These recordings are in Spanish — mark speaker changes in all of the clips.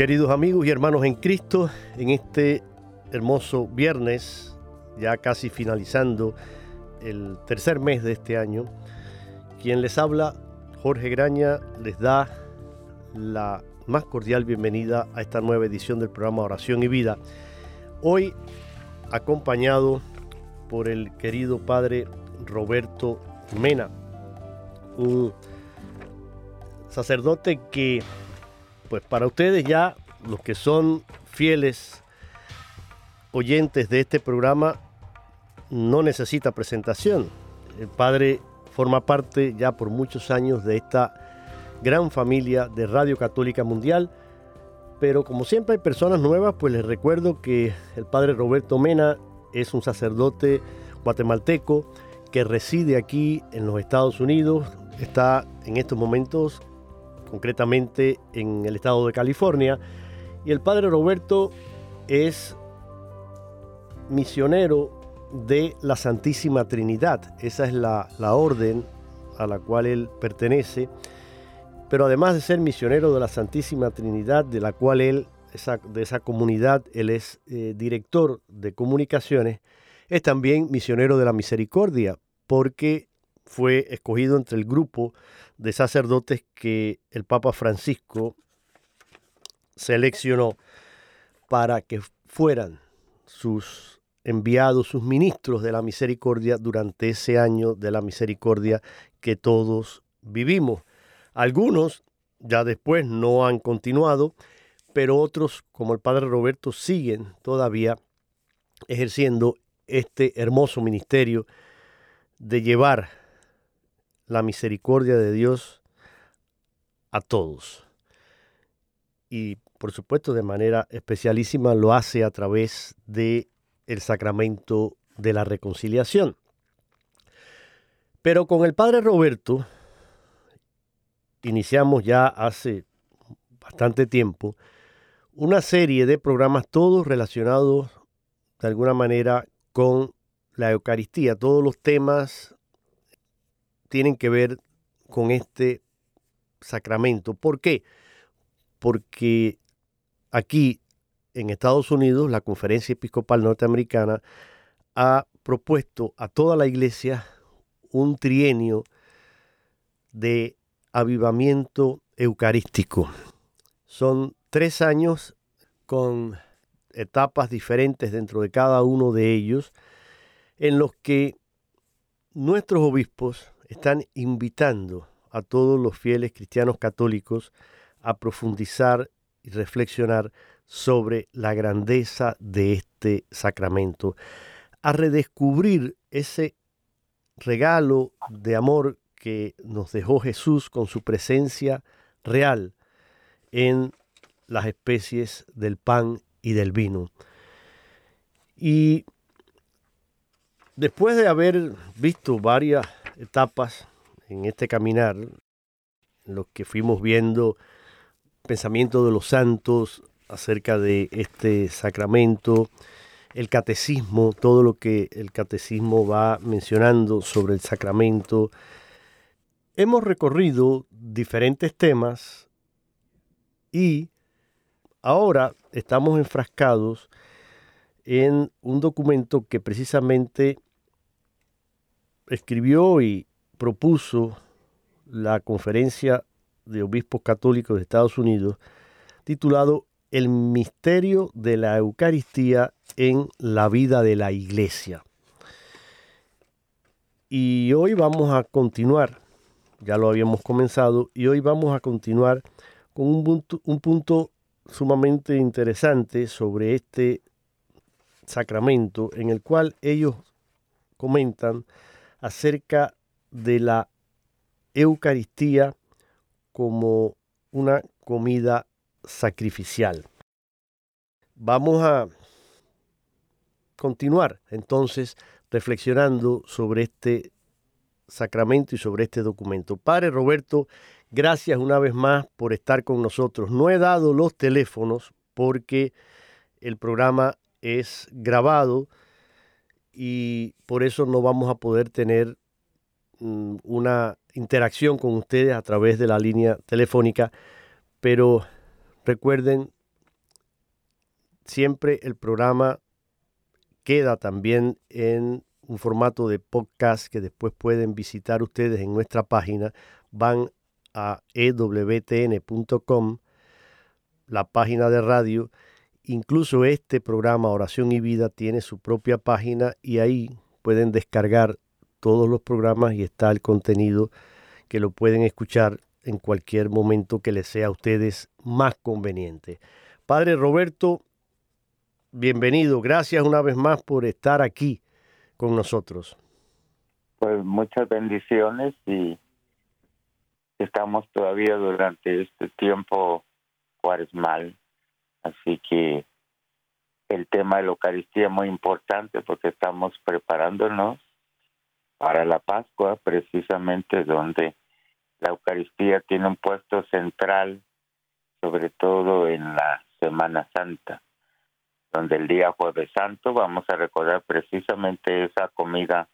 Speaker 1: Queridos amigos y hermanos en Cristo, en este hermoso viernes, ya casi finalizando el tercer mes de este año, quien les habla, Jorge Graña, les da la más cordial bienvenida a esta nueva edición del programa Oración y Vida. Hoy acompañado por el querido padre Roberto Mena, un sacerdote que pues para ustedes ya, los que son fieles oyentes de este programa, no necesita presentación. El padre forma parte ya por muchos años de esta gran familia de Radio Católica Mundial, pero como siempre hay personas nuevas, pues les recuerdo que el padre Roberto Mena es un sacerdote guatemalteco que reside aquí en los Estados Unidos, está en estos momentos concretamente en el estado de California. Y el padre Roberto es misionero de la Santísima Trinidad. Esa es la, orden a la cual él pertenece. Pero además de ser misionero de la Santísima Trinidad, de la cual él, de esa comunidad, él es eh, director de comunicaciones, es también misionero de la misericordia, porque fue escogido entre el grupo de sacerdotes que el Papa Francisco seleccionó para que fueran sus enviados, sus ministros de la misericordia durante ese año de la misericordia que todos vivimos. Algunos ya después no han continuado, pero otros, como el Padre Roberto, siguen todavía ejerciendo este hermoso ministerio de llevar la misericordia de Dios a todos. Y por supuesto de manera especialísima lo hace a través de el sacramento de la reconciliación. Pero con el Padre Roberto iniciamos ya hace bastante tiempo una serie de programas todos relacionados de alguna manera con la Eucaristía, todos los temas tienen que ver con este sacramento. ¿Por qué? Porque aquí en Estados Unidos la Conferencia Episcopal Norteamericana ha propuesto a toda la iglesia un trienio de avivamiento eucarístico. Son tres años con etapas diferentes dentro de cada uno de ellos, en los que nuestros obispos están invitando a todos los fieles cristianos católicos a profundizar y reflexionar sobre la grandeza de este sacramento, a redescubrir ese regalo de amor que nos dejó Jesús con su presencia real en las especies del pan y del vino. Y después de haber visto varias etapas en este caminar, en los que fuimos viendo pensamiento de los santos acerca de este sacramento, el catecismo, todo lo que el catecismo va mencionando sobre el sacramento. Hemos recorrido diferentes temas y ahora estamos enfrascados en un documento que precisamente escribió y propuso la Conferencia de Obispos Católicos de Estados Unidos, titulado El misterio de la Eucaristía en la vida de la Iglesia. Y hoy vamos a continuar, ya lo habíamos comenzado, y hoy vamos a continuar con un punto, un punto sumamente interesante sobre este sacramento en el cual ellos comentan acerca de la Eucaristía como una comida sacrificial. Vamos a continuar entonces reflexionando sobre este sacramento y sobre este documento. Padre Roberto, gracias una vez más por estar con nosotros. No he dado los teléfonos porque el programa es grabado y por eso no vamos a poder tener mm, una interacción con ustedes a través de la línea telefónica, pero recuerden, siempre el programa queda también en un formato de podcast que después pueden visitar ustedes en nuestra página. Van a ewtn.com, la página de radio, Incluso este programa Oración y Vida tiene su propia página y ahí pueden descargar todos los programas y está el contenido que lo pueden escuchar en cualquier momento que les sea a ustedes más conveniente. Padre Roberto, bienvenido. Gracias una vez más por estar aquí con nosotros.
Speaker 2: Pues muchas bendiciones y estamos todavía durante este tiempo cuaresmal Así que el tema de la Eucaristía es muy importante porque estamos preparándonos para la Pascua, precisamente donde la Eucaristía tiene un puesto central, sobre todo en la Semana Santa, donde el día jueves santo vamos a recordar precisamente esa comida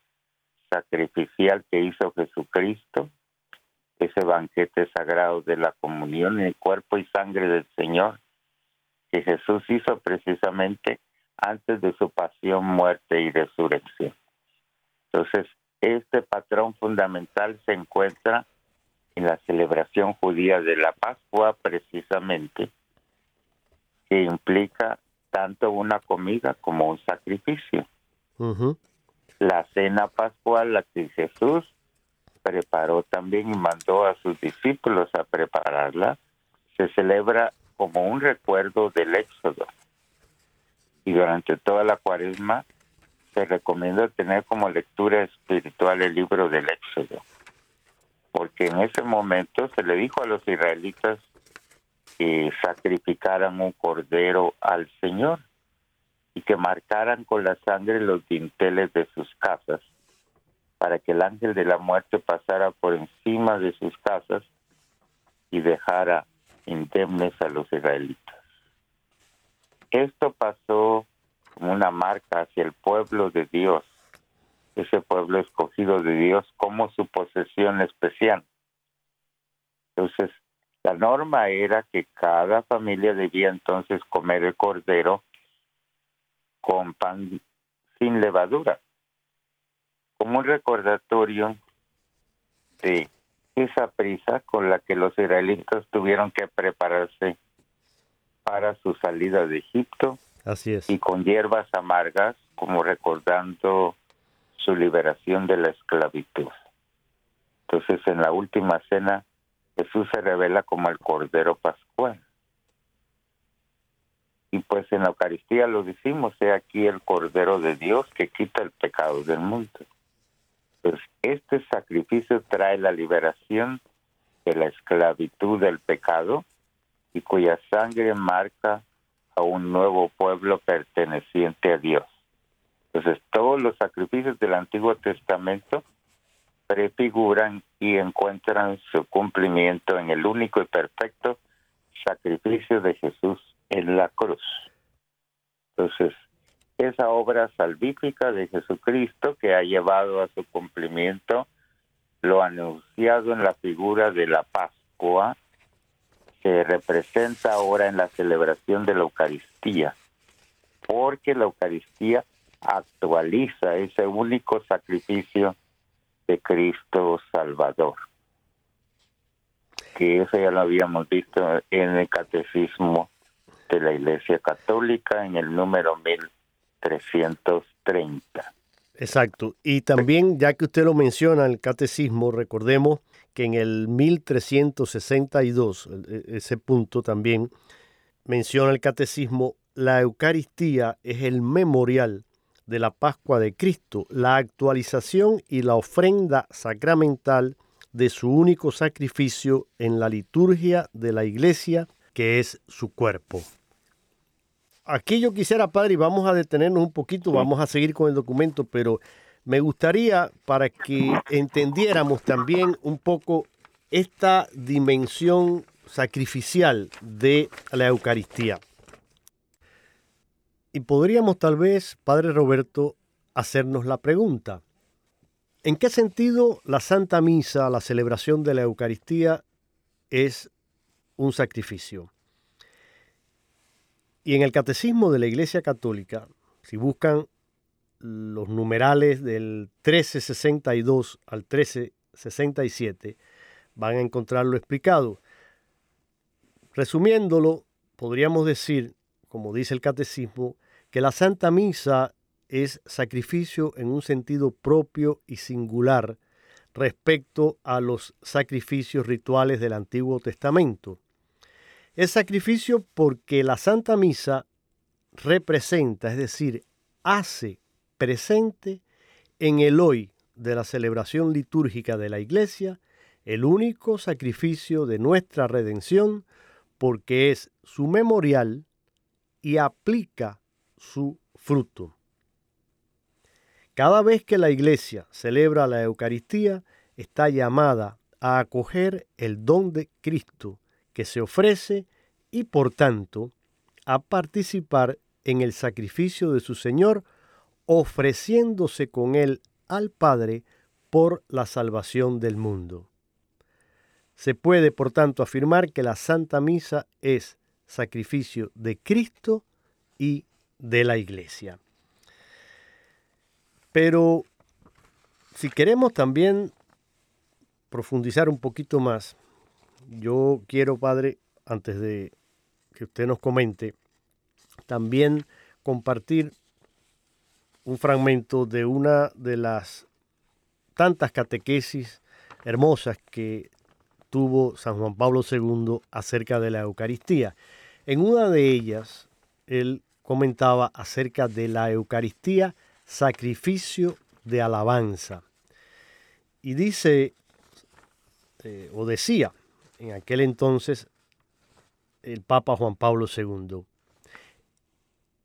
Speaker 2: sacrificial que hizo Jesucristo, ese banquete sagrado de la comunión en el cuerpo y sangre del Señor, que Jesús hizo precisamente antes de su pasión, muerte y resurrección. Entonces, este patrón fundamental se encuentra en la celebración judía de la Pascua precisamente, que implica tanto una comida como un sacrificio. La cena pascual, la que Jesús preparó también y mandó a sus discípulos a prepararla, se celebra como un recuerdo del éxodo. Y durante toda la cuaresma se recomienda tener como lectura espiritual el libro del éxodo. Porque en ese momento se le dijo a los israelitas que sacrificaran un cordero al Señor y que marcaran con la sangre los dinteles de sus casas para que el ángel de la muerte pasara por encima de sus casas y dejara indemnes a los israelitas. Esto pasó como una marca hacia el pueblo de Dios, ese pueblo escogido de Dios como su posesión especial. Entonces, la norma era que cada familia debía entonces comer el cordero con pan sin levadura, como un recordatorio de esa prisa con la que los israelitas tuvieron que prepararse para su salida de Egipto.
Speaker 1: Así es.
Speaker 2: Y con hierbas amargas, como recordando su liberación de la esclavitud. Entonces, en la última cena, Jesús se revela como el Cordero Pascual. Y pues en la Eucaristía lo decimos, he aquí el Cordero de Dios que quita el pecado del mundo. Pues este sacrificio trae la liberación de la esclavitud del pecado y cuya sangre marca a un nuevo pueblo perteneciente a Dios. Entonces todos los sacrificios del Antiguo Testamento prefiguran y encuentran su cumplimiento en el único y perfecto sacrificio de Jesús en la cruz. Entonces, esa obra salvífica de Jesucristo que ha llevado a su cumplimiento lo anunciado en la figura de la Pascua se representa ahora en la celebración de la Eucaristía, porque la Eucaristía actualiza ese único sacrificio de Cristo Salvador, que eso ya lo habíamos visto en el Catecismo de la Iglesia Católica en el número 1330.
Speaker 1: Exacto. Y también, ya que usted lo menciona en el catecismo, recordemos que en el 1362, e, ese punto también menciona el catecismo, la Eucaristía es el memorial de la Pascua de Cristo, la actualización y la ofrenda sacramental de su único sacrificio en la liturgia de la iglesia, que es su cuerpo. Aquí yo quisiera, padre, y vamos a detenernos un poquito, vamos a seguir con el documento, pero me gustaría para que entendiéramos también un poco esta dimensión sacrificial de la Eucaristía. Y podríamos tal vez, Padre Roberto, hacernos la pregunta, ¿en qué sentido la Santa Misa, la celebración de la Eucaristía, es un sacrificio? Y en el Catecismo de la Iglesia Católica, si buscan los numerales del 1362 al 1367, van a encontrarlo explicado. Resumiéndolo, podríamos decir, como dice el catecismo, que la Santa Misa es sacrificio en un sentido propio y singular respecto a los sacrificios rituales del Antiguo Testamento. Es sacrificio porque la Santa Misa representa, es decir, hace presente en el hoy de la celebración litúrgica de la Iglesia el único sacrificio de nuestra redención porque es su memorial y aplica su fruto. Cada vez que la Iglesia celebra la Eucaristía, está llamada a acoger el don de Cristo que se ofrece y por tanto a participar en el sacrificio de su Señor ofreciéndose con él al Padre por la salvación del mundo. Se puede, por tanto, afirmar que la Santa Misa es sacrificio de Cristo y de la Iglesia. Pero si queremos también profundizar un poquito más, yo quiero, Padre, antes de que usted nos comente, también compartir un fragmento de una de las tantas catequesis hermosas que tuvo San Juan Pablo II acerca de la Eucaristía. En una de ellas, él comentaba acerca de la Eucaristía, sacrificio de alabanza. Y dice, eh, o decía, en aquel entonces, el Papa Juan Pablo II,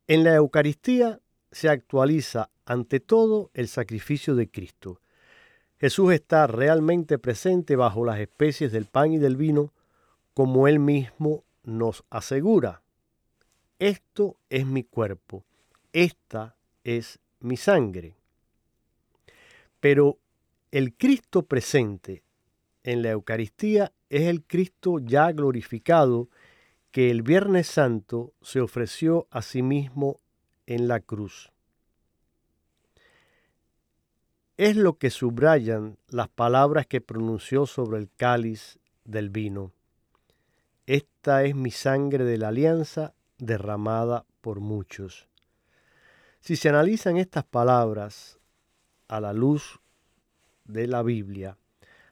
Speaker 1: en la Eucaristía se actualiza ante todo el sacrificio de Cristo. Jesús está realmente presente bajo las especies del pan y del vino, como él mismo nos asegura. Esto es mi cuerpo, esta es mi sangre. Pero el Cristo presente en la Eucaristía es el Cristo ya glorificado que el Viernes Santo se ofreció a sí mismo en la cruz. Es lo que subrayan las palabras que pronunció sobre el cáliz del vino. Esta es mi sangre de la alianza derramada por muchos. Si se analizan estas palabras a la luz de la Biblia,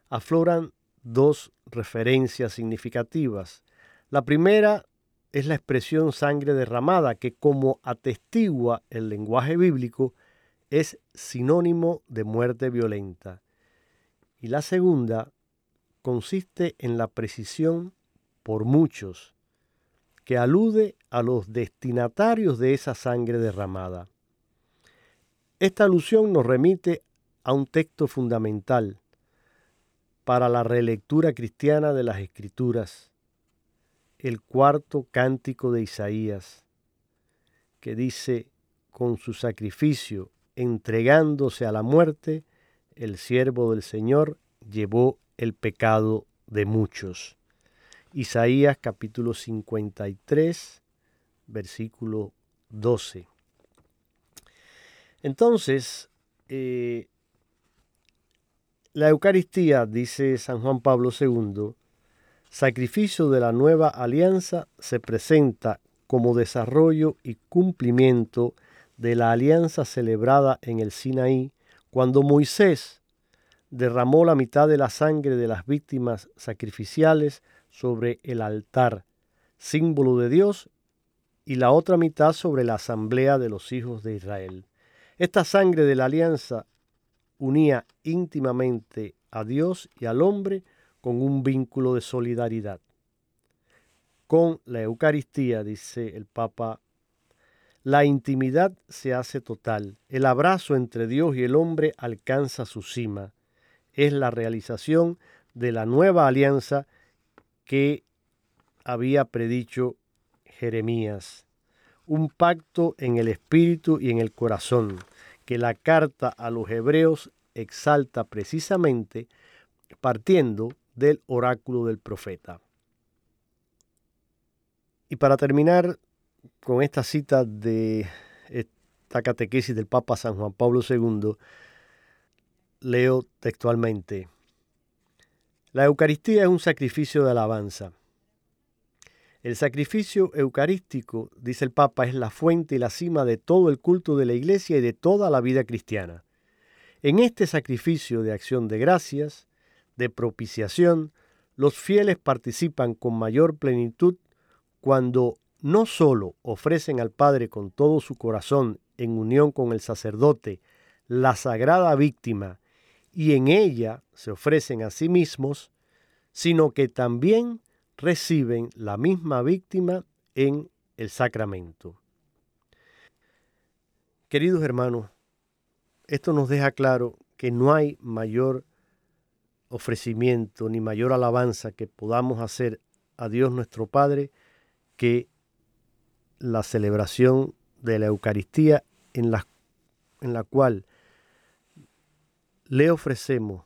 Speaker 1: afloran dos referencias significativas. La primera es la expresión sangre derramada, que como atestigua el lenguaje bíblico, es sinónimo de muerte violenta. Y la segunda consiste en la precisión por muchos, que alude a los destinatarios de esa sangre derramada. Esta alusión nos remite a un texto fundamental, para la relectura cristiana de las Escrituras, el cuarto cántico de Isaías, que dice, con su sacrificio, entregándose a la muerte, el siervo del Señor llevó el pecado de muchos. Isaías capítulo 53, versículo 12. Entonces, eh, la Eucaristía, dice San Juan Pablo II, sacrificio de la nueva alianza, se presenta como desarrollo y cumplimiento de la alianza celebrada en el Sinaí cuando Moisés derramó la mitad de la sangre de las víctimas sacrificiales sobre el altar, símbolo de Dios, y la otra mitad sobre la asamblea de los hijos de Israel. Esta sangre de la alianza unía íntimamente a Dios y al hombre con un vínculo de solidaridad. Con la Eucaristía, dice el Papa, la intimidad se hace total, el abrazo entre Dios y el hombre alcanza su cima, es la realización de la nueva alianza que había predicho Jeremías, un pacto en el espíritu y en el corazón, que la carta a los hebreos exalta precisamente partiendo del oráculo del profeta. Y para terminar con esta cita de esta catequesis del Papa San Juan Pablo II, leo textualmente, la Eucaristía es un sacrificio de alabanza. El sacrificio eucarístico, dice el Papa, es la fuente y la cima de todo el culto de la Iglesia y de toda la vida cristiana. En este sacrificio de acción de gracias, de propiciación, los fieles participan con mayor plenitud cuando no sólo ofrecen al Padre con todo su corazón en unión con el sacerdote la sagrada víctima y en ella se ofrecen a sí mismos, sino que también reciben la misma víctima en el sacramento. Queridos hermanos, esto nos deja claro que no hay mayor ofrecimiento ni mayor alabanza que podamos hacer a Dios nuestro Padre que la celebración de la Eucaristía en la, en la cual le ofrecemos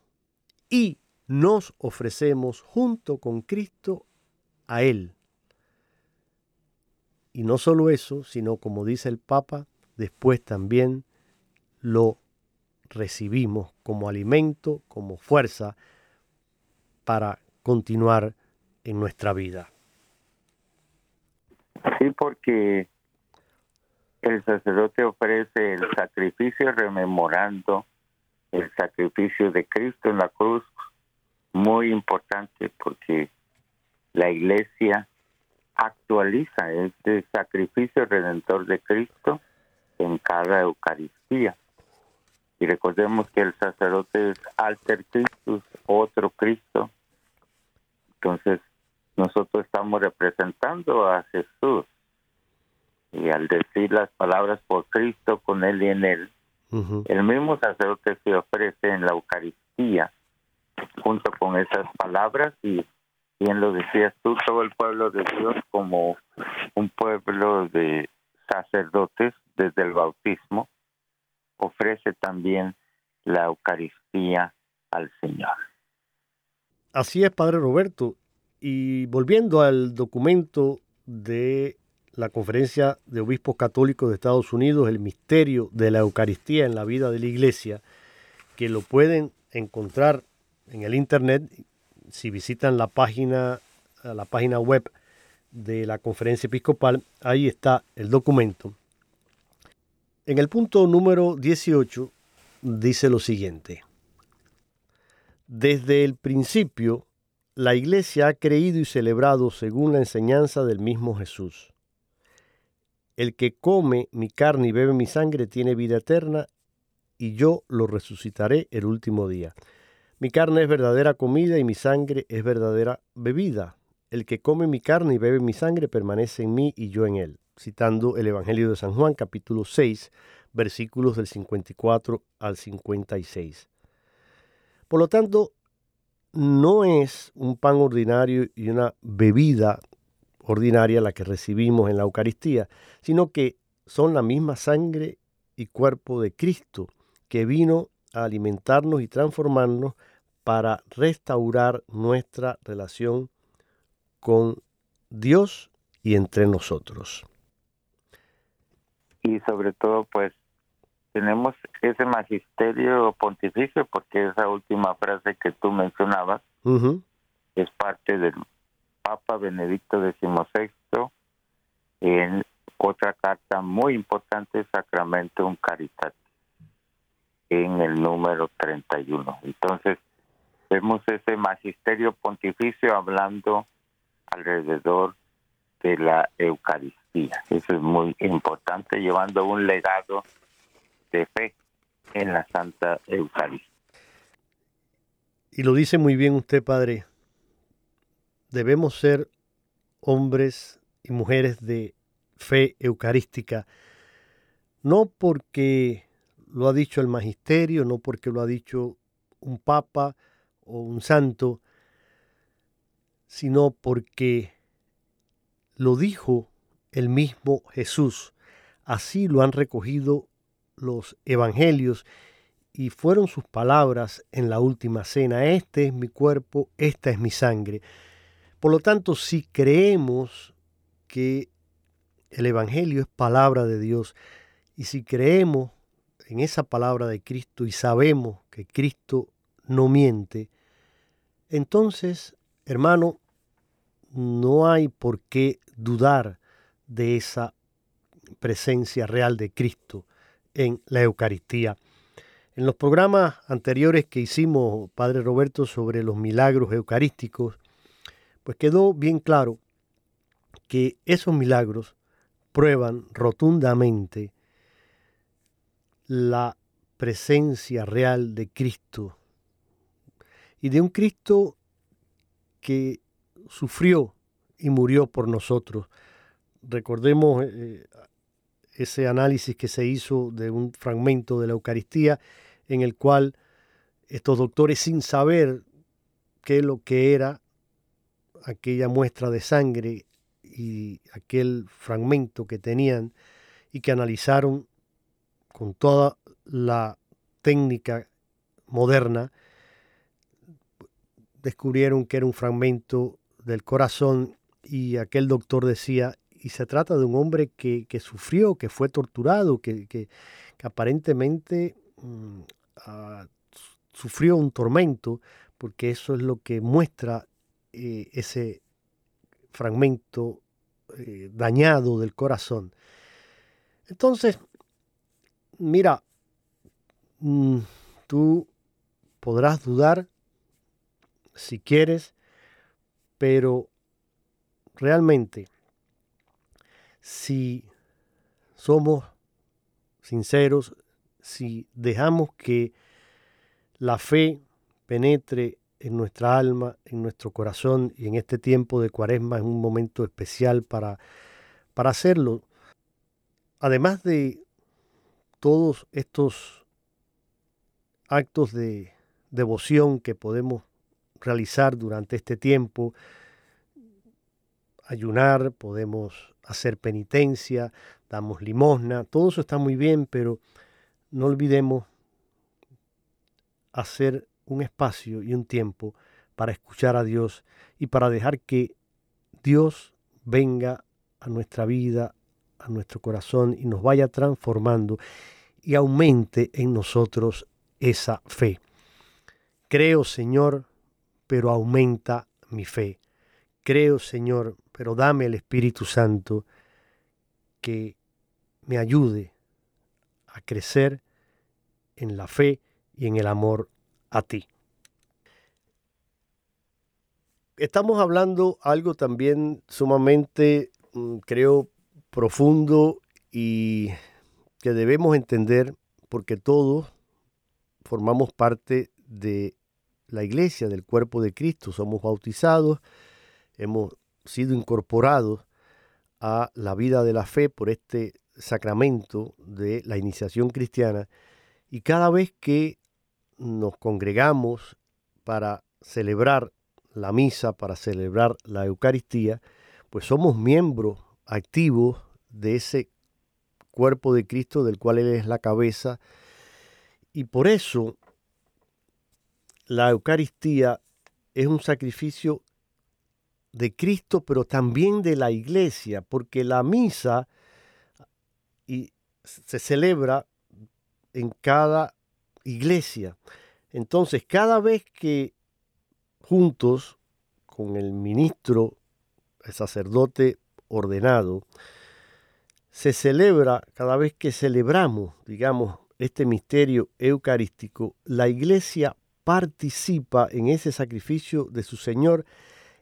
Speaker 1: y nos ofrecemos junto con Cristo a Él. Y no solo eso, sino como dice el Papa, después también lo recibimos como alimento, como fuerza para continuar en nuestra vida.
Speaker 2: Sí, porque el sacerdote ofrece el sacrificio rememorando el sacrificio de Cristo en la cruz, muy importante porque la iglesia actualiza este sacrificio redentor de Cristo en cada Eucaristía. Y recordemos que el sacerdote es alter Christus, otro Cristo. Entonces, nosotros estamos representando a Jesús. Y al decir las palabras por Cristo, con Él y en Él, el mismo sacerdote se ofrece en la Eucaristía junto con esas palabras y bien lo decías tú, todo el pueblo de Dios como un pueblo de sacerdotes desde el bautismo ofrece también la Eucaristía al Señor.
Speaker 1: Así es, Padre Roberto. Y volviendo al documento de la Conferencia de Obispos Católicos de Estados Unidos, el misterio de la Eucaristía en la vida de la Iglesia, que lo pueden encontrar en el Internet si visitan la página, la página web de la Conferencia Episcopal, ahí está el documento. En el punto número 18 dice lo siguiente. Desde el principio, la Iglesia ha creído y celebrado según la enseñanza del mismo Jesús. El que come mi carne y bebe mi sangre tiene vida eterna, y yo lo resucitaré el último día. Mi carne es verdadera comida y mi sangre es verdadera bebida. El que come mi carne y bebe mi sangre permanece en mí y yo en él. Citando el Evangelio de San Juan capítulo 6, versículos del 54 al 56. Por lo tanto, no es un pan ordinario y una bebida ordinaria la que recibimos en la Eucaristía, sino que son la misma sangre y cuerpo de Cristo que vino a alimentarnos y transformarnos para restaurar nuestra relación con Dios y entre nosotros.
Speaker 2: Y sobre todo, pues, tenemos ese magisterio pontificio, porque esa última frase que tú mencionabas es parte del Papa Benedicto XVI en otra carta muy importante, Sacramento Caritas, en el número 31. Entonces, vemos ese magisterio pontificio hablando alrededor de la Eucaristía. Eso es muy importante, llevando un legado de fe en la Santa Eucaristía.
Speaker 1: Y lo dice muy bien usted, Padre. Debemos ser hombres y mujeres de fe eucarística, no porque lo ha dicho el magisterio, no porque lo ha dicho un papa o un santo, sino porque lo dijo el mismo Jesús. Así lo han recogido los evangelios y fueron sus palabras en la última cena. Este es mi cuerpo, esta es mi sangre. Por lo tanto, si creemos que el Evangelio es palabra de Dios y si creemos en esa palabra de Cristo y sabemos que Cristo no miente, entonces, hermano, no hay por qué dudar de esa presencia real de Cristo en la Eucaristía. En los programas anteriores que hicimos, Padre Roberto, sobre los milagros eucarísticos, pues quedó bien claro que esos milagros prueban rotundamente la presencia real de Cristo y de un Cristo que sufrió y murió por nosotros. Recordemos eh, ese análisis que se hizo de un fragmento de la Eucaristía en el cual estos doctores sin saber qué lo que era aquella muestra de sangre y aquel fragmento que tenían y que analizaron con toda la técnica moderna, descubrieron que era un fragmento del corazón y aquel doctor decía, y se trata de un hombre que, sufrió, que fue torturado, que, aparentemente mm, ah, sufrió un tormento, porque eso es lo que muestra eh, ese fragmento eh, dañado del corazón. Entonces, mira, mm, tú podrás dudar si quieres, pero realmente si somos sinceros, si dejamos que la fe penetre en nuestra alma, en nuestro corazón y en este tiempo de cuaresma es un momento especial para, para hacerlo. Además de todos estos actos de devoción que podemos realizar durante este tiempo, ayunar, podemos hacer penitencia, damos limosna, todo eso está muy bien, pero no olvidemos hacer un espacio y un tiempo para escuchar a Dios y para dejar que Dios venga a nuestra vida, a nuestro corazón y nos vaya transformando y aumente en nosotros esa fe. Creo, Señor, pero aumenta mi fe. Creo, Señor, pero dame el Espíritu Santo que me ayude a crecer en la fe y en el amor a ti. Estamos hablando algo también sumamente, mm, creo, profundo y que debemos entender porque todos formamos parte de la iglesia, del cuerpo de Cristo, somos bautizados, hemos sido incorporados a la vida de la fe por este sacramento de la iniciación cristiana y cada vez que nos congregamos para celebrar la misa, para celebrar la Eucaristía, pues somos miembros activos de ese cuerpo de Cristo del cual Él es la cabeza. Y por eso la Eucaristía es un sacrificio de Cristo, pero también de la iglesia, porque la misa se celebra en cada iglesia. Entonces, cada vez que juntos con el ministro, el sacerdote ordenado, se celebra, cada vez que celebramos, digamos, este misterio eucarístico, la iglesia participa en ese sacrificio de su Señor,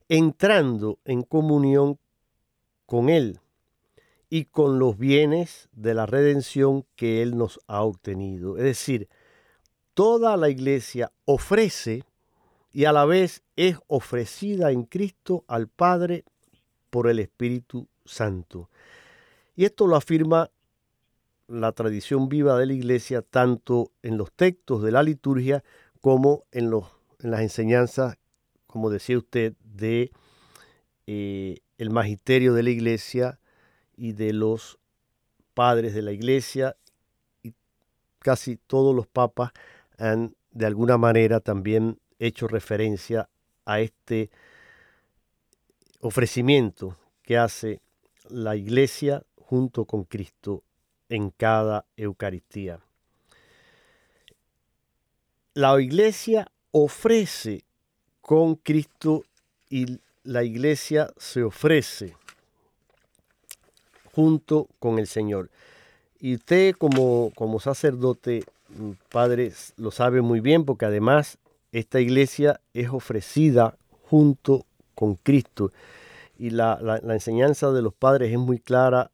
Speaker 1: entrando en comunión con Él y con los bienes de la redención que Él nos ha obtenido. Es decir, toda la iglesia ofrece y a la vez es ofrecida en Cristo al Padre por el Espíritu Santo. Y esto lo afirma la tradición viva de la iglesia tanto en los textos de la liturgia como en, los, en las enseñanzas, como decía usted, de eh, el magisterio de la iglesia y de los padres de la iglesia y casi todos los papas han de alguna manera también hecho referencia a este ofrecimiento que hace la iglesia junto con Cristo en cada Eucaristía la iglesia ofrece con Cristo y la iglesia se ofrece junto con el Señor. Y usted como, como sacerdote, mm, padre, lo sabe muy bien porque además esta iglesia es ofrecida junto con Cristo. Y la, la enseñanza de los padres es muy clara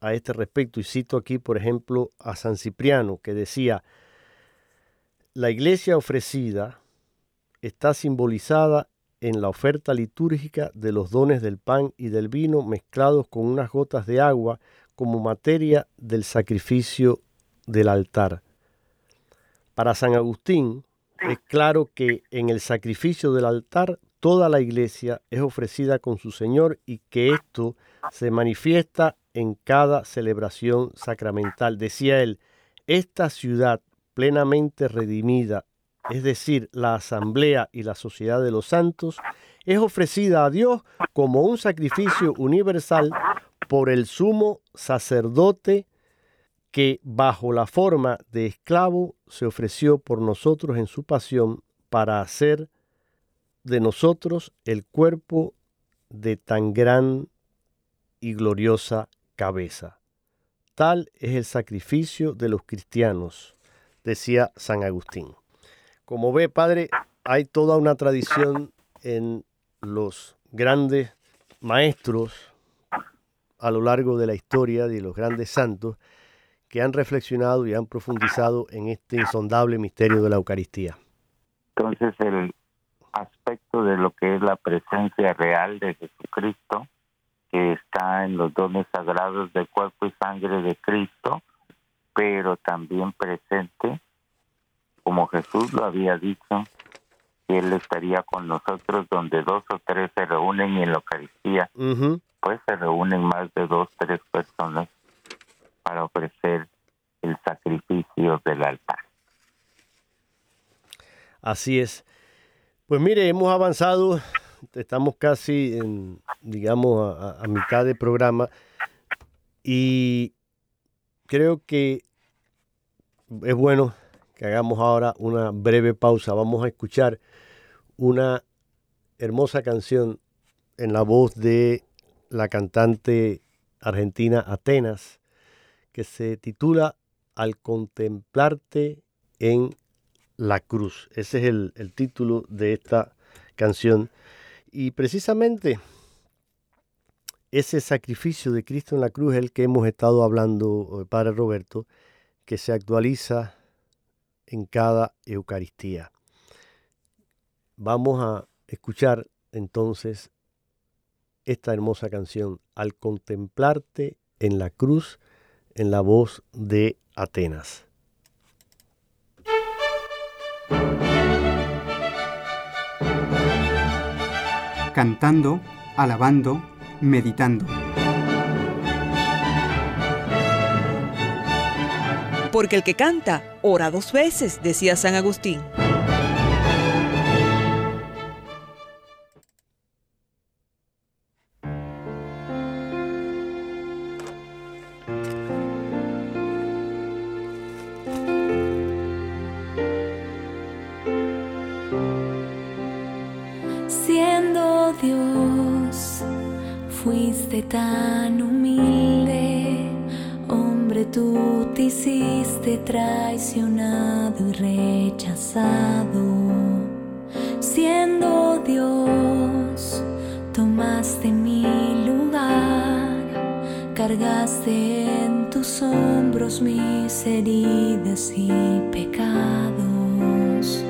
Speaker 1: a este respecto. Y cito aquí, por ejemplo, a San Cipriano, que decía, la iglesia ofrecida está simbolizada en la oferta litúrgica de los dones del pan y del vino mezclados con unas gotas de agua como materia del sacrificio del altar. Para San Agustín es claro que en el sacrificio del altar toda la iglesia es ofrecida con su Señor y que esto se manifiesta en cada celebración sacramental. Decía él, esta ciudad plenamente redimida, es decir, la asamblea y la sociedad de los santos, es ofrecida a Dios como un sacrificio universal por el sumo sacerdote que bajo la forma de esclavo se ofreció por nosotros en su pasión para hacer de nosotros el cuerpo de tan gran y gloriosa cabeza. Tal es el sacrificio de los cristianos, decía San Agustín. Como ve, padre, hay toda una tradición en los grandes maestros a lo largo de la historia de los grandes santos que han reflexionado y han profundizado en este insondable misterio de la Eucaristía.
Speaker 2: Entonces el aspecto de lo que es la presencia real de Jesucristo, que está en los dones sagrados del cuerpo y sangre de Cristo, pero también presente, como Jesús lo había dicho, que Él estaría con nosotros donde dos o tres se reúnen y en la Eucaristía, pues se reúnen más de dos, tres personas para ofrecer el sacrificio del altar.
Speaker 1: Así es. Pues mire, hemos avanzado, estamos casi en, digamos, a mitad del programa y creo que es bueno que hagamos ahora una breve pausa. Vamos a escuchar una hermosa canción en la voz de la cantante argentina Atenas, que se titula Al contemplarte en la cruz. Ese es el, título de esta canción. Y precisamente ese sacrificio de Cristo en la cruz el que hemos estado hablando, eh, Padre Roberto, que se actualiza en cada Eucaristía. Vamos a escuchar entonces esta hermosa canción, Al contemplarte en la cruz, en la voz de Atenas.
Speaker 3: cantando, alabando, meditando.
Speaker 4: Porque el que canta, ora dos veces, decía San Agustín.
Speaker 5: Cargaste en tus hombros mis heridas y pecados,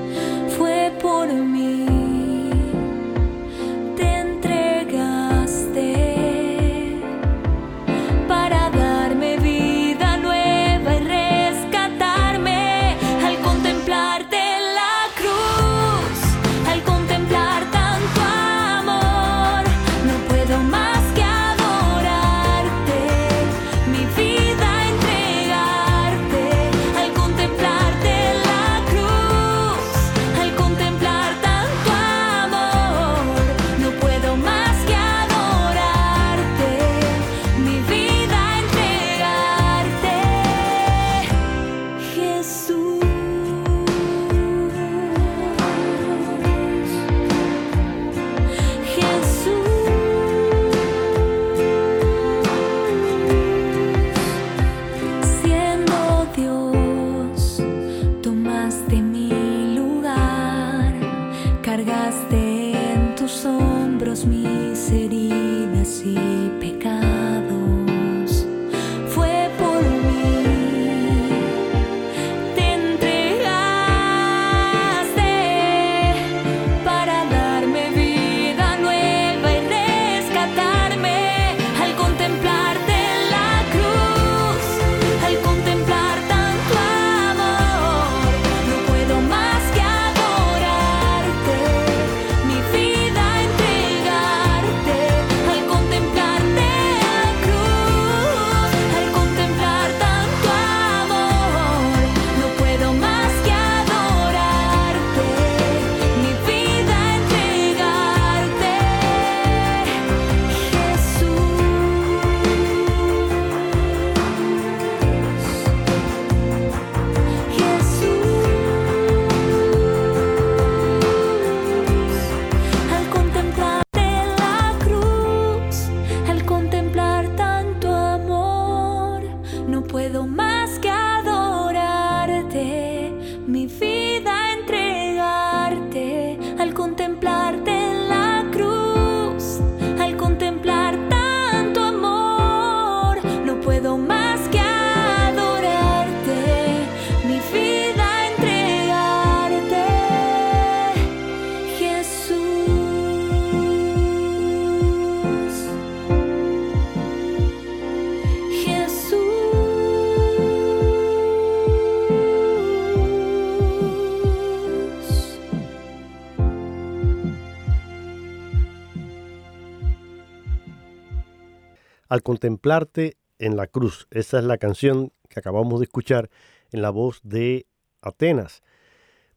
Speaker 1: al contemplarte en la cruz. Esa es la canción que acabamos de escuchar en la voz de Atenas,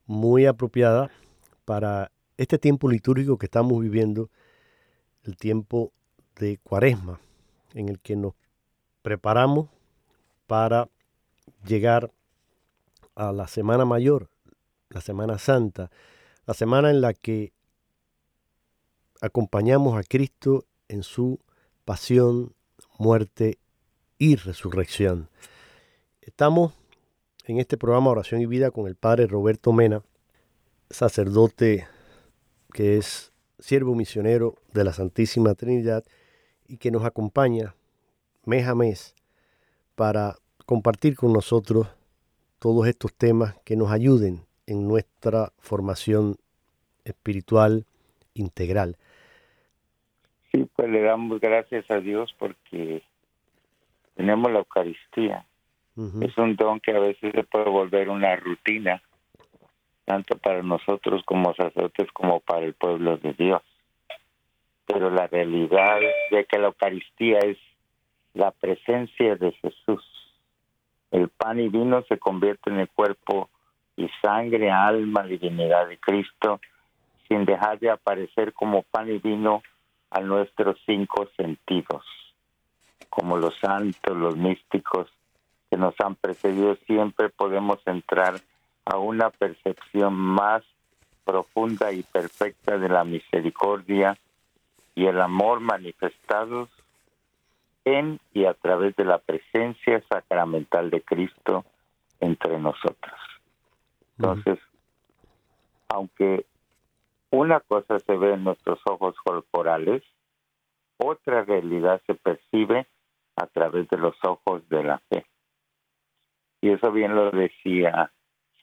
Speaker 1: muy apropiada para este tiempo litúrgico que estamos viviendo, el tiempo de cuaresma, en el que nos preparamos para llegar a la Semana Mayor, la Semana Santa, la semana en la que acompañamos a Cristo en su pasión, muerte y resurrección. Estamos en este programa Oración y Vida con el Padre Roberto Mena, sacerdote que es siervo misionero de la Santísima Trinidad y que nos acompaña mes a mes para compartir con nosotros todos estos temas que nos ayuden en nuestra formación espiritual integral.
Speaker 2: Sí, pues le damos gracias a Dios porque tenemos la Eucaristía. Es un don que a veces se puede volver una rutina, tanto para nosotros como sacerdotes como para el pueblo de Dios. pero la realidad de que la Eucaristía es la presencia de Jesús. El pan y vino se convierte en el cuerpo y sangre, alma, divinidad de Cristo, sin dejar de aparecer como pan y vino a nuestros cinco sentidos, como los santos, los místicos que nos han precedido, siempre podemos entrar a una percepción más profunda y perfecta de la misericordia y el amor manifestados en y a través de la presencia sacramental de Cristo entre nosotros. Entonces, aunque una cosa se ve en nuestros ojos corporales, otra realidad se percibe a través de los ojos de la fe. Y eso bien lo decía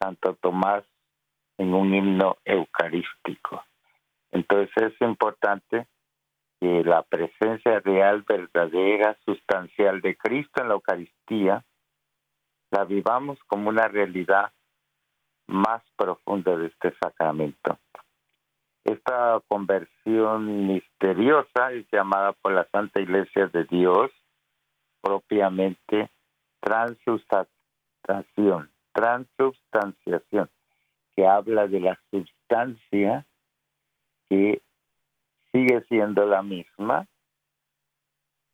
Speaker 2: Santo Tomás en un himno eucarístico. Entonces es importante que la presencia real, verdadera, sustancial de Cristo en la Eucaristía la vivamos como una realidad más profunda de este sacramento. Esta conversión misteriosa es llamada por la Santa Iglesia de Dios propiamente transubstanciación, transubstanciación, que habla de la sustancia que sigue siendo la misma,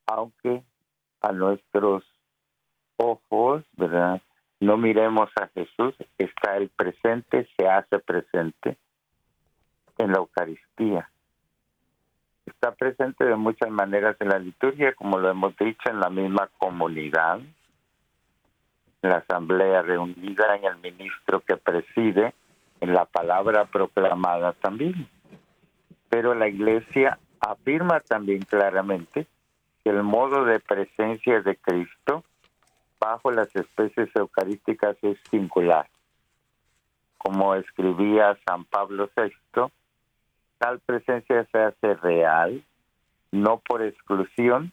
Speaker 2: aunque a nuestros ojos, ¿verdad? No miremos a Jesús, está el presente, se hace presente en la Eucaristía. Está presente de muchas maneras en la liturgia, como lo hemos dicho, en la misma comunidad, en la asamblea reunida, en el ministro que preside, en la palabra proclamada también. Pero la iglesia afirma también claramente que el modo de presencia de Cristo bajo las especies eucarísticas es singular. Como escribía San Pablo VI, tal presencia se hace real, no por exclusión,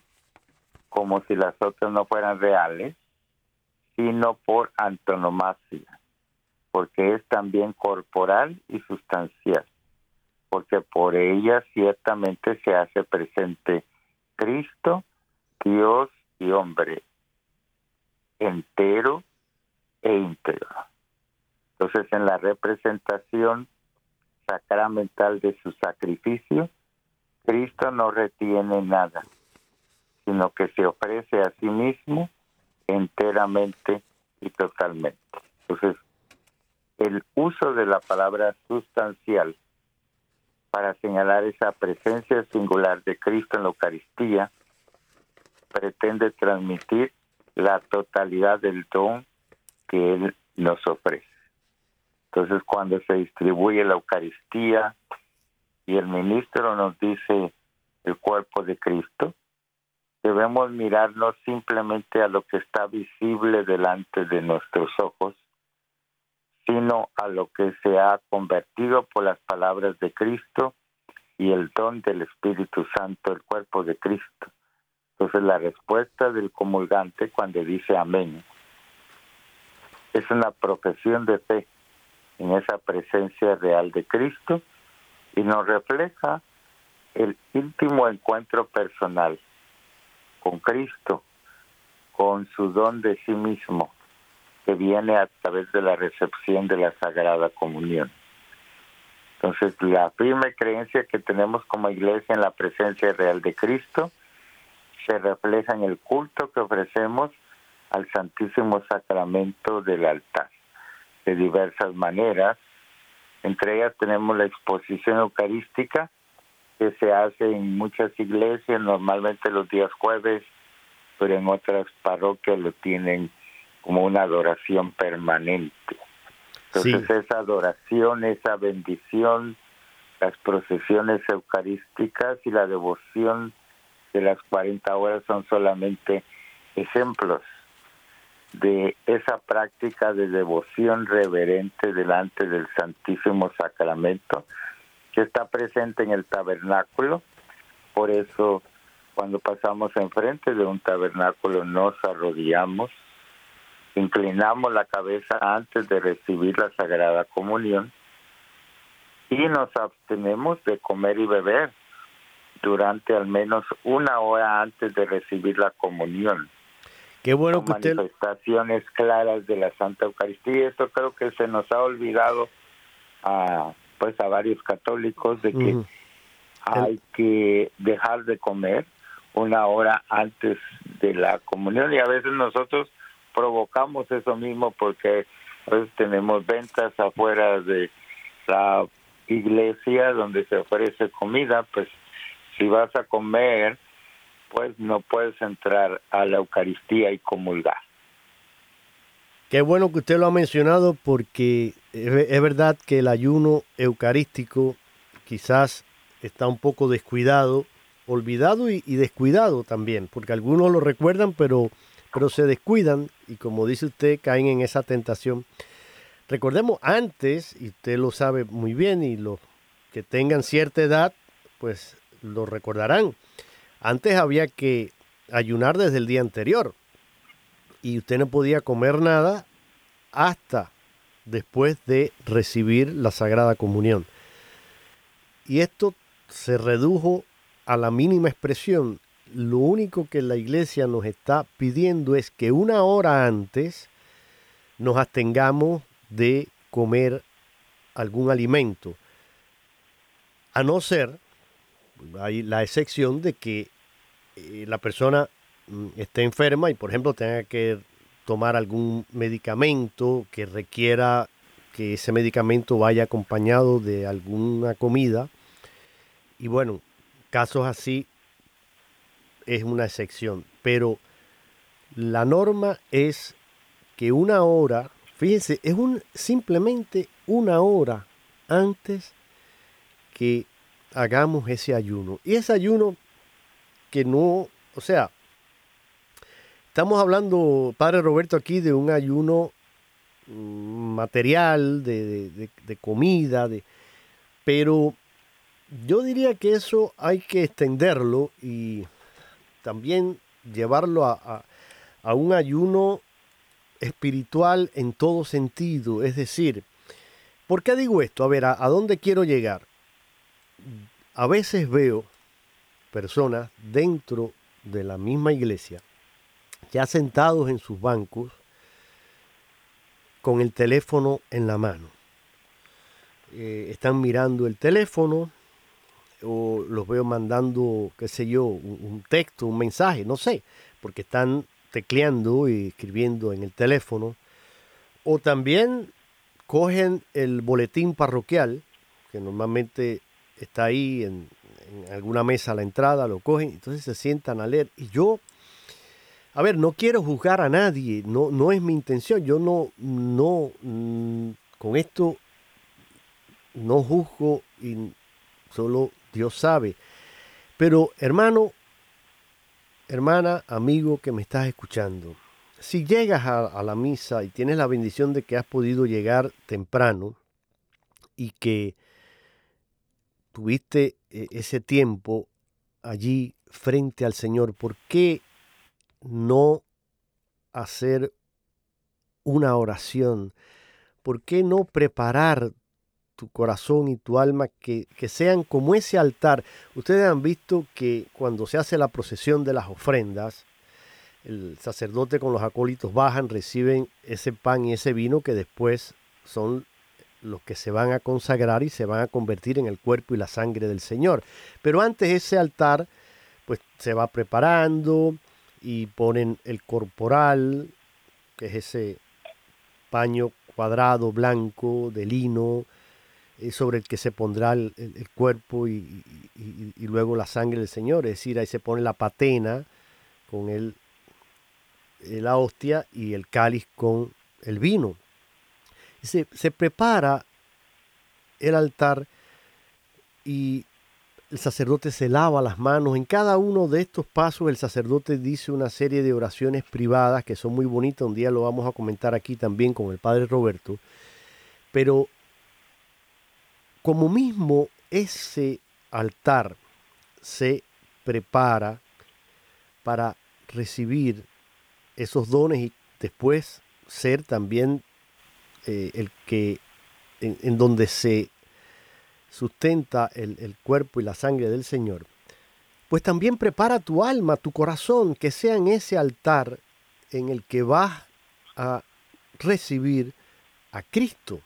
Speaker 2: como si las otras no fueran reales, sino por antonomasia, porque es también corporal y sustancial, porque por ella ciertamente se hace presente Cristo, Dios y hombre, entero e íntegro. Entonces, en la representación sacramental de su sacrificio, Cristo no retiene nada, sino que se ofrece a sí mismo enteramente y totalmente. Entonces, el uso de la palabra sustancial para señalar esa presencia singular de Cristo en la Eucaristía pretende transmitir la totalidad del don que Él nos ofrece. Entonces, cuando se distribuye la Eucaristía y el ministro nos dice el cuerpo de Cristo, debemos mirarnos simplemente a lo que está visible delante de nuestros ojos, sino a lo que se ha convertido por las palabras de Cristo y el don del Espíritu Santo, el cuerpo de Cristo. Entonces la respuesta del comulgante cuando dice amén es una profesión de fe en esa presencia real de Cristo y nos refleja el íntimo encuentro personal con Cristo, con su don de sí mismo, que viene a través de la recepción de la Sagrada Comunión. Entonces, la firme creencia que tenemos como iglesia en la presencia real de Cristo se refleja en el culto que ofrecemos al Santísimo Sacramento del altar de diversas maneras. Entre ellas tenemos la exposición eucarística que se hace en muchas iglesias, normalmente los días jueves, pero en otras parroquias lo tienen como una adoración permanente. Entonces esa adoración, esa bendición, las procesiones eucarísticas y la devoción de las 40 horas son solamente ejemplos de esa práctica de devoción reverente delante del Santísimo Sacramento que está presente en el tabernáculo. Por eso cuando pasamos enfrente de un tabernáculo nos arrodillamos, inclinamos la cabeza antes de recibir la Sagrada Comunión y nos abstenemos de comer y beber durante al menos una hora antes de recibir la comunión.
Speaker 1: Qué bueno que usted...
Speaker 2: Manifestaciones claras de la Santa Eucaristía. Esto creo que se nos ha olvidado a, pues a varios católicos de que hay que dejar de comer una hora antes de la comunión. Y a veces nosotros provocamos eso mismo porque a veces tenemos ventas afuera de la iglesia donde se ofrece comida, pues si vas a comer, pues no puedes entrar a la Eucaristía y comulgar.
Speaker 1: Qué bueno que usted lo ha mencionado porque es verdad que el ayuno eucarístico quizás está un poco descuidado, olvidado y, descuidado también, porque algunos lo recuerdan pero, pero se descuidan y como dice usted caen en esa tentación. Recordemos antes, y usted lo sabe muy bien, y los que tengan cierta edad, pues lo recordarán. Antes había que ayunar desde el día anterior y usted no podía comer nada hasta después de recibir la Sagrada Comunión. Y esto se redujo a la mínima expresión. Lo único que la iglesia nos está pidiendo es que una hora antes nos abstengamos de comer algún alimento. A no ser, hay la excepción de que eh, la persona mm, esté enferma y, por ejemplo, tenga que tomar algún medicamento que requiera que ese medicamento vaya acompañado de alguna comida. Y bueno, casos así es una excepción. Pero la norma es que una hora Fíjense, es un, simplemente una hora antes que hagamos ese ayuno. Y ese ayuno que no, o sea, estamos hablando, Padre Roberto, aquí de un ayuno mm, material, de, comida, de, pero yo diría que eso hay que extenderlo y también llevarlo a, a un ayuno espiritual en todo sentido. Es decir, ¿por qué digo esto? A ver, ¿a, dónde quiero llegar? A veces veo personas dentro de la misma iglesia, ya sentados en sus bancos, con el teléfono en la mano. Eh, están mirando el teléfono o los veo mandando, qué sé yo, un texto, un mensaje, no sé, porque están tecleando y escribiendo en el teléfono, o también cogen el boletín parroquial, que normalmente está ahí en, alguna mesa a la entrada, lo cogen, entonces se sientan a leer. Y yo, a ver, no quiero juzgar a nadie, no, no es mi intención, yo no, no, mm, con esto no juzgo y solo Dios sabe. Pero hermano, hermana, amigo que me estás escuchando, si llegas a, la misa y tienes la bendición de que has podido llegar temprano y que tuviste eh, ese tiempo allí frente al Señor, ¿por qué no hacer una oración? ¿Por qué no preparar tu corazón y tu alma que, sean como ese altar. Ustedes han visto que cuando se hace la procesión de las ofrendas, el sacerdote con los acólitos bajan, reciben ese pan y ese vino que después son los que se van a consagrar y se van a convertir en el cuerpo y la sangre del Señor. Pero antes ese altar, pues se va preparando y ponen el corporal, que es ese paño cuadrado blanco de lino, eh, sobre el que se pondrá el, cuerpo y, luego la sangre del Señor. Es decir, ahí se pone la patena con el, la hostia y el cáliz con el vino. Se, prepara el altar y el sacerdote se lava las manos. En cada uno de estos pasos el sacerdote dice una serie de oraciones privadas que son muy bonitas. Un día lo vamos a comentar aquí también con el padre Roberto. Pero como mismo ese altar se prepara para recibir esos dones y después ser también eh, el que en, donde se sustenta el, el, cuerpo y la sangre del Señor. pues también prepara tu alma, tu corazón, que sea en ese altar en el que vas a recibir a Cristo.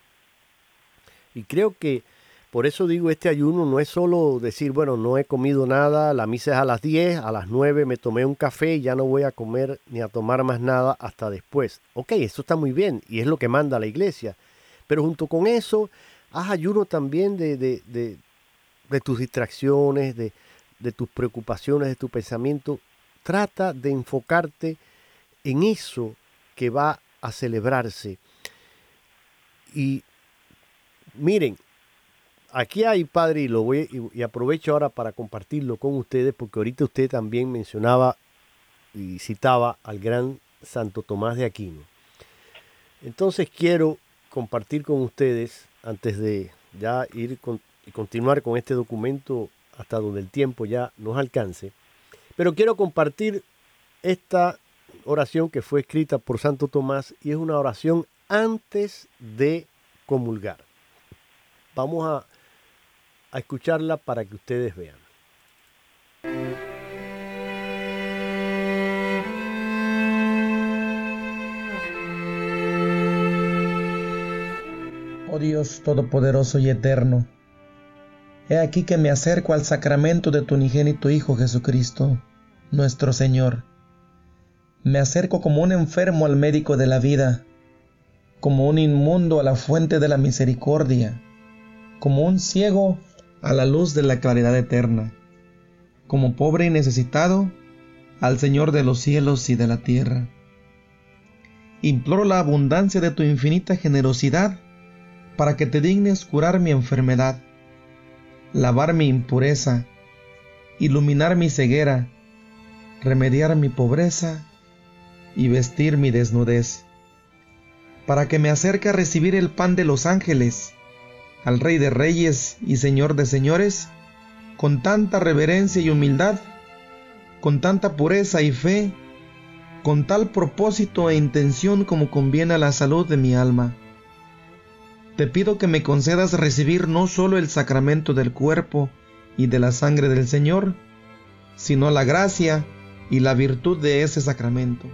Speaker 1: Y creo que por eso digo, este ayuno no es solo decir, bueno, no he comido nada, la misa es a las 10, a las 9 me tomé un café y ya no voy a comer ni a tomar más nada hasta después. Ok, eso está muy bien y es lo que manda la iglesia. Pero junto con eso, haz ayuno también de, de, de, tus distracciones, de, de tus preocupaciones, de tu pensamiento. Trata de enfocarte en eso que va a celebrarse. Y miren, aquí hay, padre, y lo voy y, aprovecho ahora para compartirlo con ustedes, porque ahorita usted también mencionaba y citaba al gran Santo Tomás de Aquino. Entonces quiero compartir con ustedes, antes de ya ir y continuar con este documento hasta donde el tiempo ya nos alcance, pero quiero compartir esta oración que fue escrita por Santo Tomás y es una oración antes de comulgar. Vamos a a escucharla para que ustedes vean.
Speaker 6: Oh Dios Todopoderoso y Eterno, he aquí que me acerco al sacramento de tu unigénito Hijo Jesucristo, nuestro Señor. Me acerco como un enfermo al médico de la vida, como un inmundo a la fuente de la misericordia, como un ciego a la luz de la claridad eterna, como pobre y necesitado, al Señor de los cielos y de la tierra. Imploro la abundancia de tu infinita generosidad para que te dignes curar mi enfermedad, lavar mi impureza, iluminar mi ceguera, remediar mi pobreza y vestir mi desnudez, para que me acerque a recibir el pan de los ángeles, al Rey de Reyes y Señor de Señores, con tanta reverencia y humildad, con tanta pureza y fe, con tal propósito e intención como conviene a la salud de mi alma. Te pido que me concedas recibir no solo el sacramento del cuerpo y de la sangre del Señor, sino la gracia y la virtud de ese sacramento.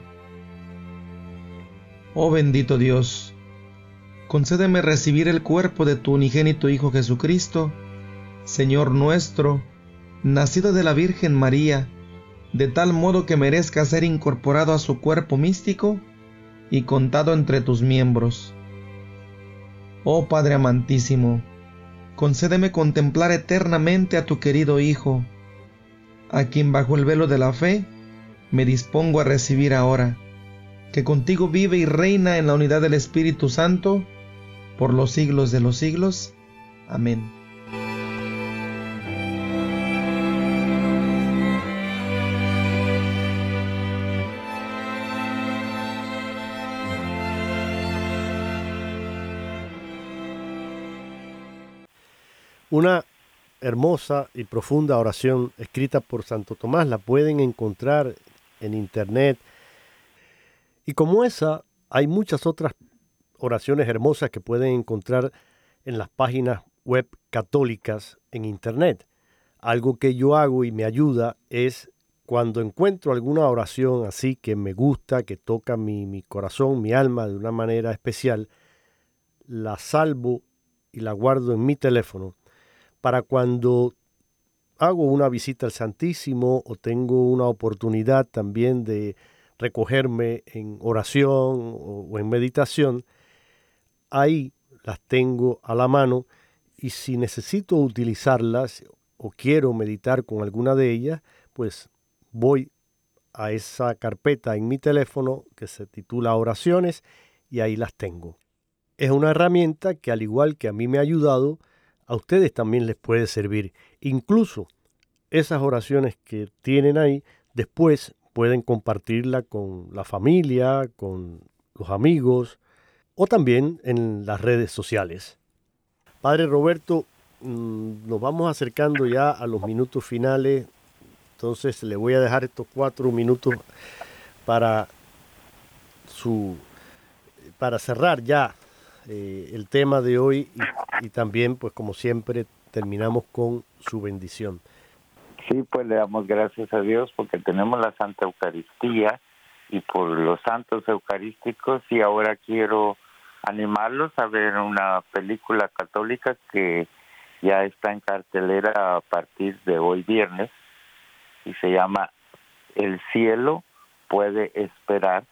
Speaker 6: Oh bendito Dios, concédeme recibir el cuerpo de tu unigénito Hijo Jesucristo, Señor nuestro, nacido de la Virgen María, de tal modo que merezca ser incorporado a su cuerpo místico y contado entre tus miembros. Oh Padre amantísimo, concédeme contemplar eternamente a tu querido Hijo, a quien bajo el velo de la fe me dispongo a recibir ahora, que contigo vive y reina en la unidad del Espíritu Santo, por los siglos de los siglos. Amén.
Speaker 1: Una hermosa y profunda oración escrita por Santo Tomás la pueden encontrar en internet. Y como esa, hay muchas otras oraciones hermosas que pueden encontrar en las páginas web católicas en Internet. Algo que yo hago y me ayuda es cuando encuentro alguna oración así que me gusta, que toca mi, mi corazón, mi alma de una manera especial, la salvo y la guardo en mi teléfono para cuando hago una visita al Santísimo o tengo una oportunidad también de recogerme en oración o en meditación, ahí las tengo a la mano y si necesito utilizarlas o quiero meditar con alguna de ellas, pues voy a esa carpeta en mi teléfono que se titula oraciones y ahí las tengo. Es una herramienta que al igual que a mí me ha ayudado, a ustedes también les puede servir. Incluso esas oraciones que tienen ahí, después pueden compartirla con la familia, con los amigos, o también en las redes sociales. Padre Roberto, mm, nos vamos acercando ya a los minutos finales, entonces le voy a dejar estos cuatro minutos para su para cerrar ya eh, el tema de hoy y, y, también pues como siempre terminamos con su bendición.
Speaker 2: Sí, pues le damos gracias a Dios porque tenemos la Santa Eucaristía y por los santos eucarísticos y ahora quiero animarlos a ver una película católica que ya está en cartelera a partir de hoy viernes y se llama El cielo puede esperar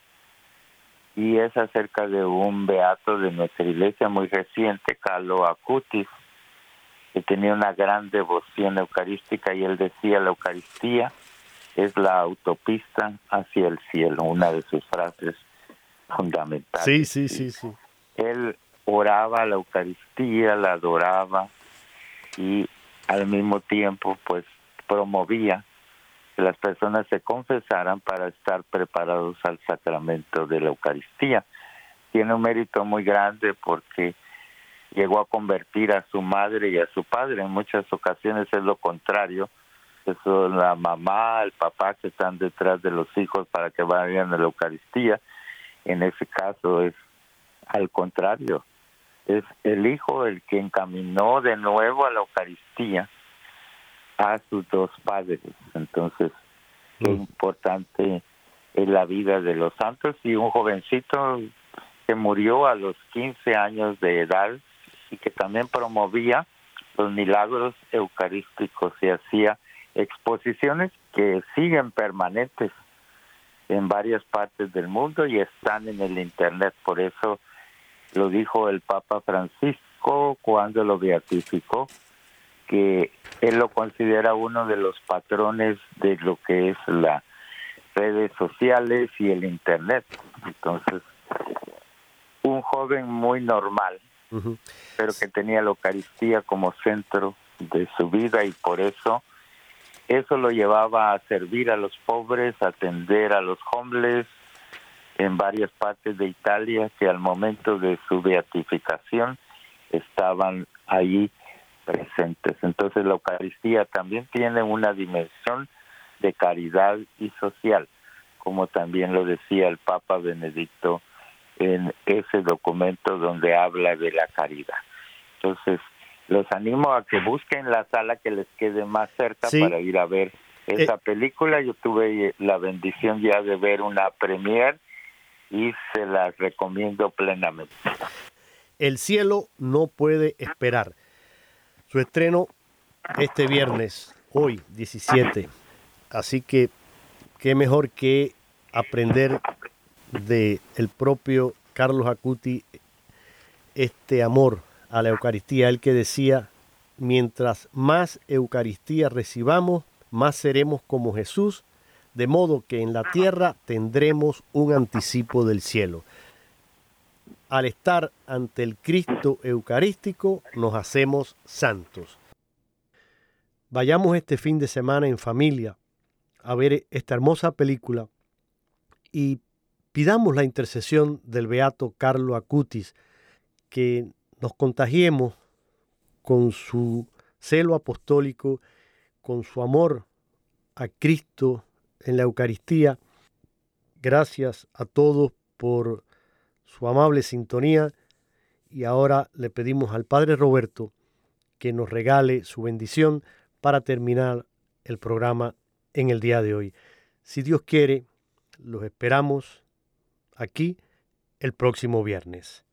Speaker 2: y es acerca de un beato de nuestra iglesia muy reciente, Carlo Acutis, que tenía una gran devoción eucarística y él decía la Eucaristía es la autopista hacia el cielo, una de sus frases fundamentales.
Speaker 1: Sí, sí, sí, sí.
Speaker 2: Él oraba la Eucaristía, la adoraba y al mismo tiempo pues promovía que las personas se confesaran para estar preparados al sacramento de la Eucaristía. Tiene un mérito muy grande porque llegó a convertir a su madre y a su padre. En muchas ocasiones es lo contrario. Eso la mamá, el papá que están detrás de los hijos para que vayan a la Eucaristía. En ese caso es al contrario. Es el hijo el que encaminó de nuevo a la Eucaristía a sus dos padres. Entonces, qué
Speaker 1: Mm.
Speaker 2: importante es la vida de los santos y un jovencito que murió a los 15 años de edad y que también promovía los milagros eucarísticos y hacía exposiciones que siguen permanentes en varias partes del mundo y están en el internet. Por eso lo dijo el Papa Francisco cuando lo beatificó, que él lo considera uno de los patrones de lo que es las redes sociales y el internet. Entonces, un joven muy normal, pero que tenía la Eucaristía como centro de su vida y por eso eso lo llevaba a servir a los pobres, a atender a los homeless en varias partes de Italia que al momento de su beatificación estaban ahí presentes. Entonces la Eucaristía también tiene una dimensión de caridad y social, como también lo decía el Papa Benedicto en ese documento donde habla de la caridad. Entonces, los animo a que busquen la sala que les quede más cerca
Speaker 1: Sí.
Speaker 2: para ir a ver esa película. Yo tuve la bendición ya de ver una premier y se la recomiendo plenamente.
Speaker 1: El cielo no puede esperar. Su estreno este viernes, hoy 17. Así que qué mejor que aprender de el propio Carlos Acuti este amor a la Eucaristía, el que decía, mientras más Eucaristía recibamos, más seremos como Jesús, de modo que en la tierra tendremos un anticipo del cielo. Al estar ante el Cristo Eucarístico, nos hacemos santos. Vayamos este fin de semana en familia a ver esta hermosa película y pidamos la intercesión del beato Carlo Acutis, que nos contagiemos con su celo apostólico, con su amor a Cristo en la Eucaristía. Gracias a todos por su amable sintonía y ahora le pedimos al Padre Roberto que nos regale su bendición para terminar el programa en el día de hoy. Si Dios quiere, los esperamos aquí el próximo viernes.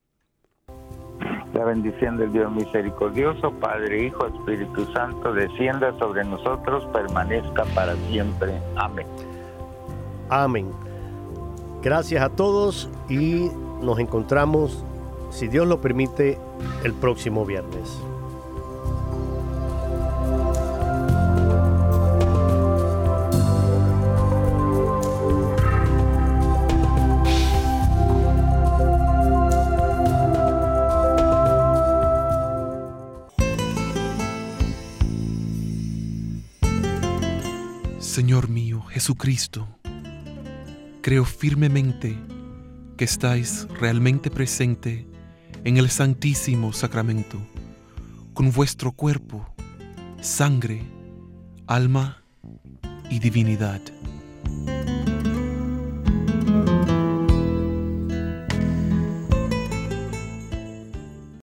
Speaker 2: La bendición del Dios misericordioso, Padre, Hijo, Espíritu Santo, descienda sobre nosotros, permanezca para siempre. Amén.
Speaker 1: Amén. Gracias a todos y nos encontramos, si Dios lo permite, el próximo viernes.
Speaker 7: Jesucristo, creo firmemente que estáis realmente presente en el Santísimo Sacramento, con vuestro cuerpo, sangre, alma y divinidad.